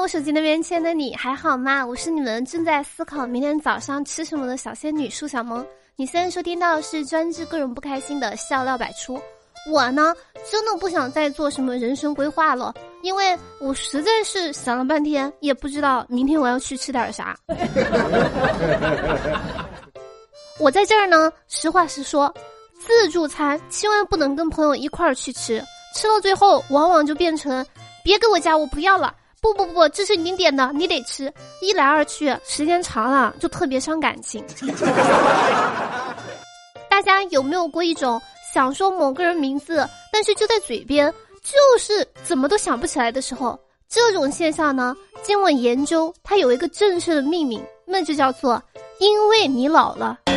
我手机那边亲爱的你还好吗？我是你们正在思考明天早上吃什么的小仙女舒小萌。你现在收听到的是专治各种不开心的笑料百出。我呢，真的不想再做什么人生规划了，因为我实在是想了半天，也不知道明天我要去吃点啥。我在这儿呢，实话实说，自助餐千万不能跟朋友一块儿去吃，吃到最后往往就变成别给我加，我不要了。不不不，这是你点的，你得吃。一来二去，时间长了就特别伤感情。大家有没有过一种想说某个人名字，但是就在嘴边，就是怎么都想不起来的时候？这种现象呢，经过研究，它有一个正式的命名，那就叫做“因为你老了”。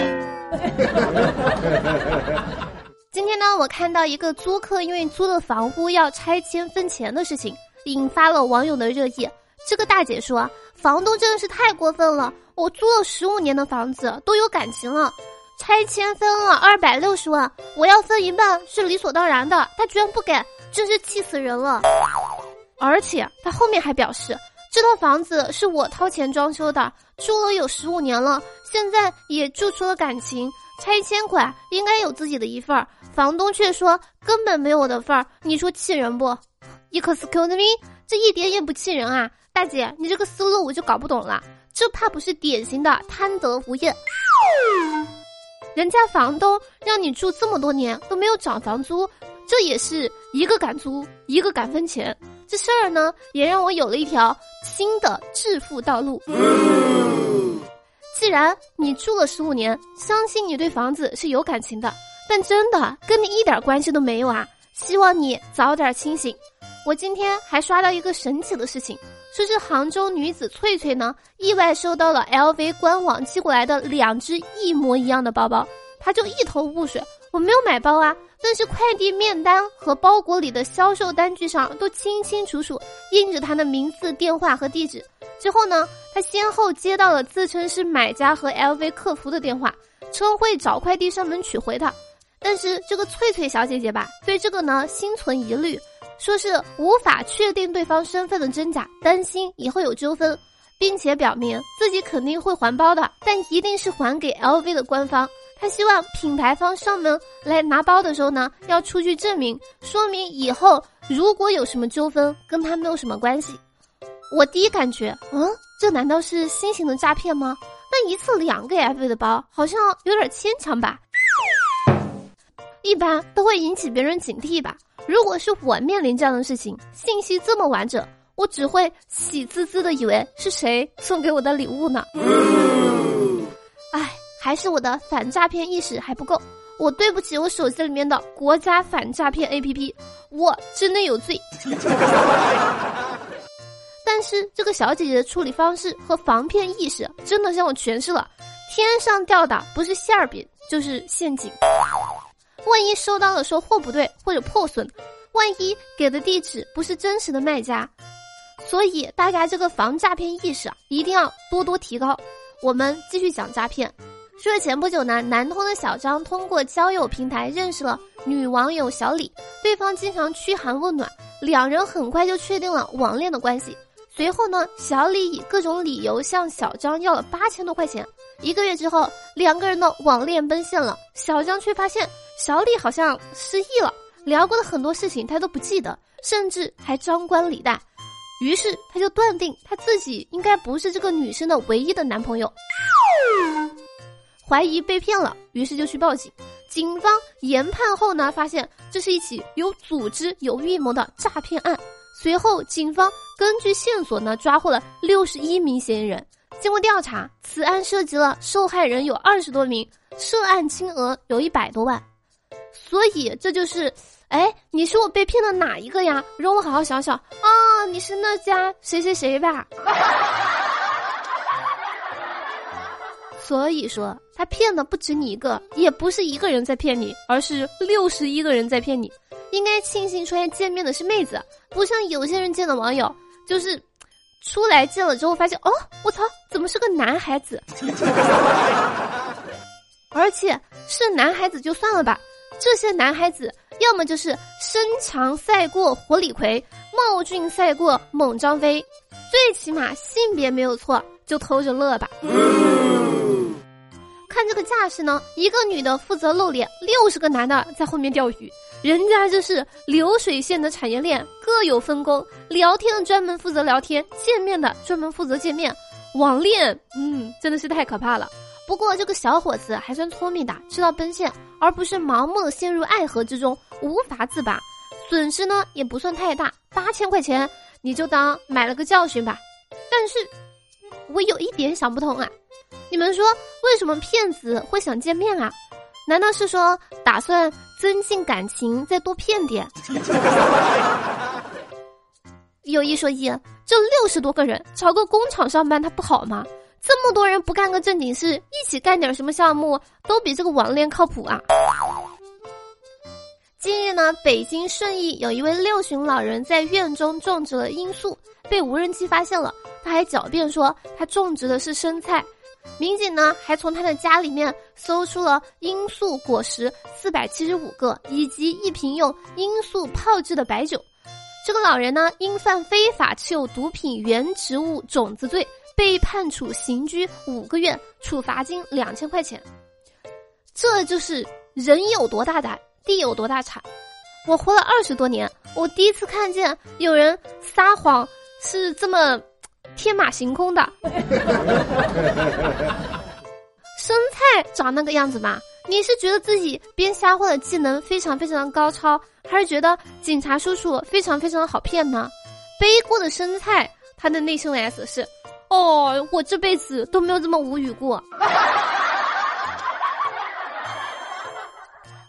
今天呢，我看到一个租客因为租的房屋要拆迁分钱的事情。引发了网友的热议。这个大姐说：“房东真的是太过分了！我租了十五年的房子，都有感情了，拆迁分了二百六十万，我要分一半是理所当然的，他居然不给，真是气死人了！而且他后面还表示，这套房子是我掏钱装修的，住了有十五年了，现在也住出了感情，拆迁款应该有自己的一份儿，房东却说根本没有我的份儿，你说气人不？” Excuse me，这一点也不气人啊，大姐，你这个思路我就搞不懂了，这怕不是典型的贪得无厌？人家房东让你住这么多年都没有涨房租，这也是一个敢租，一个敢分钱，这事儿呢也让我有了一条新的致富道路。既然你住了十五年，相信你对房子是有感情的，但真的跟你一点关系都没有啊！希望你早点清醒。我今天还刷到一个神奇的事情，说是杭州女子翠翠呢，意外收到了 LV 官网寄过来的两只一模一样的包包，她就一头雾水。我没有买包啊，但是快递面单和包裹里的销售单据上都清清楚楚印着她的名字、电话和地址。之后呢，她先后接到了自称是买家和 LV 客服的电话，称会找快递上门取回的。但是这个翠翠小姐姐吧，对这个呢心存疑虑。说是无法确定对方身份的真假，担心以后有纠纷，并且表明自己肯定会还包的，但一定是还给 LV 的官方。他希望品牌方上门来拿包的时候呢，要出具证明，说明以后如果有什么纠纷，跟他没有什么关系。我第一感觉，嗯，这难道是新型的诈骗吗？那一次两个 LV 的包，好像有点牵强吧？一般都会引起别人警惕吧。如果是我面临这样的事情，信息这么完整，我只会喜滋滋的以为是谁送给我的礼物呢？哎，还是我的反诈骗意识还不够，我对不起我手机里面的国家反诈骗 APP，我真的有罪。但是这个小姐姐的处理方式和防骗意识，真的向我诠释了：天上掉的不是馅儿饼，就是陷阱。万一收到了说货不对或者破损，万一给的地址不是真实的卖家，所以大家这个防诈骗意识啊，一定要多多提高。我们继续讲诈骗。说前不久呢，南通的小张通过交友平台认识了女网友小李，对方经常嘘寒问暖，两人很快就确定了网恋的关系。随后呢，小李以各种理由向小张要了八千多块钱。一个月之后，两个人的网恋奔现了，小张却发现。小李好像失忆了，聊过的很多事情他都不记得，甚至还张冠李戴。于是他就断定他自己应该不是这个女生的唯一的男朋友，怀疑被骗了，于是就去报警。警方研判后呢，发现这是一起有组织、有预谋的诈骗案。随后，警方根据线索呢，抓获了六十一名嫌疑人。经过调查，此案涉及了受害人有二十多名，涉案金额有一百多万。所以这就是，哎，你是我被骗的哪一个呀？容我好好想想啊！你是那家谁谁谁吧？所以说，他骗的不止你一个，也不是一个人在骗你，而是六十一个人在骗你。应该庆幸出来见面的是妹子，不像有些人见的网友，就是出来见了之后发现，哦，我操，怎么是个男孩子？而且是男孩子就算了吧。这些男孩子要么就是身强赛过火李逵，貌俊赛过猛张飞，最起码性别没有错，就偷着乐吧。看这个架势呢，一个女的负责露脸，六十个男的在后面钓鱼。人家这是流水线的产业链，各有分工。聊天的专门负责聊天，见面的专门负责见面。网恋，嗯，真的是太可怕了。不过这个小伙子还算聪明的，知道奔现，而不是盲目的陷入爱河之中，无法自拔。损失呢也不算太大，八千块钱你就当买了个教训吧。但是，我有一点想不通啊，你们说为什么骗子会想见面啊？难道是说打算增进感情，再多骗点？有一说一，这六十多个人找个工厂上班，他不好吗？这么多人不干个正经事，一起干点什么项目，都比这个网恋靠谱啊！近日呢，北京顺义有一位六旬老人在院中种植了罂粟，被无人机发现了。他还狡辩说他种植的是生菜。民警呢还从他的家里面搜出了罂粟果实四百七十五个，以及一瓶用罂粟泡制的白酒。这个老人呢因犯非法持有毒品原植物种子罪，被判处刑拘五个月，处罚金两千块钱。这就是人有多大胆。地有多大产？我活了二十多年，我第一次看见有人撒谎是这么天马行空的。生菜长那个样子吗？你是觉得自己编瞎话的技能非常非常的高超，还是觉得警察叔叔非常非常的好骗呢？背锅的生菜，他的内心 S 是：哦，我这辈子都没有这么无语过。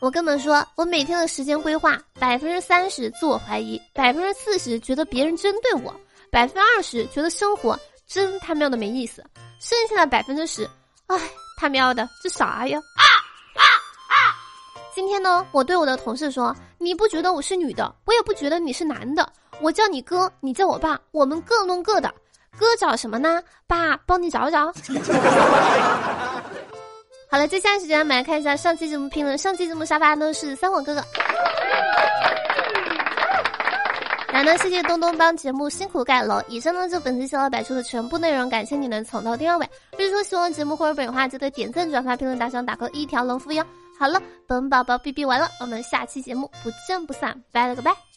我跟你们说，我每天的时间规划，百分之三十自我怀疑，百分之四十觉得别人针对我，百分之二十觉得生活真他喵的没意思，剩下的百分之十，唉，他喵的这啥呀？啊！今天呢，我对我的同事说，你不觉得我是女的，我也不觉得你是男的，我叫你哥，你叫我爸，我们各弄各的，哥找什么呢？爸帮你找找。好了，接下来时间我们来看一下上期节目评论。上期节目沙发呢是三火哥哥。来呢，谢谢东东帮节目辛苦盖楼。以上呢就本期小老百出的全部内容，感谢你能从头听到尾。如果说喜欢节目或者本话，记得点赞、转发、评论、打赏、打个一条龙服务哟。好了，本宝宝哔哔完了，我们下期节目不见不散，拜了个拜。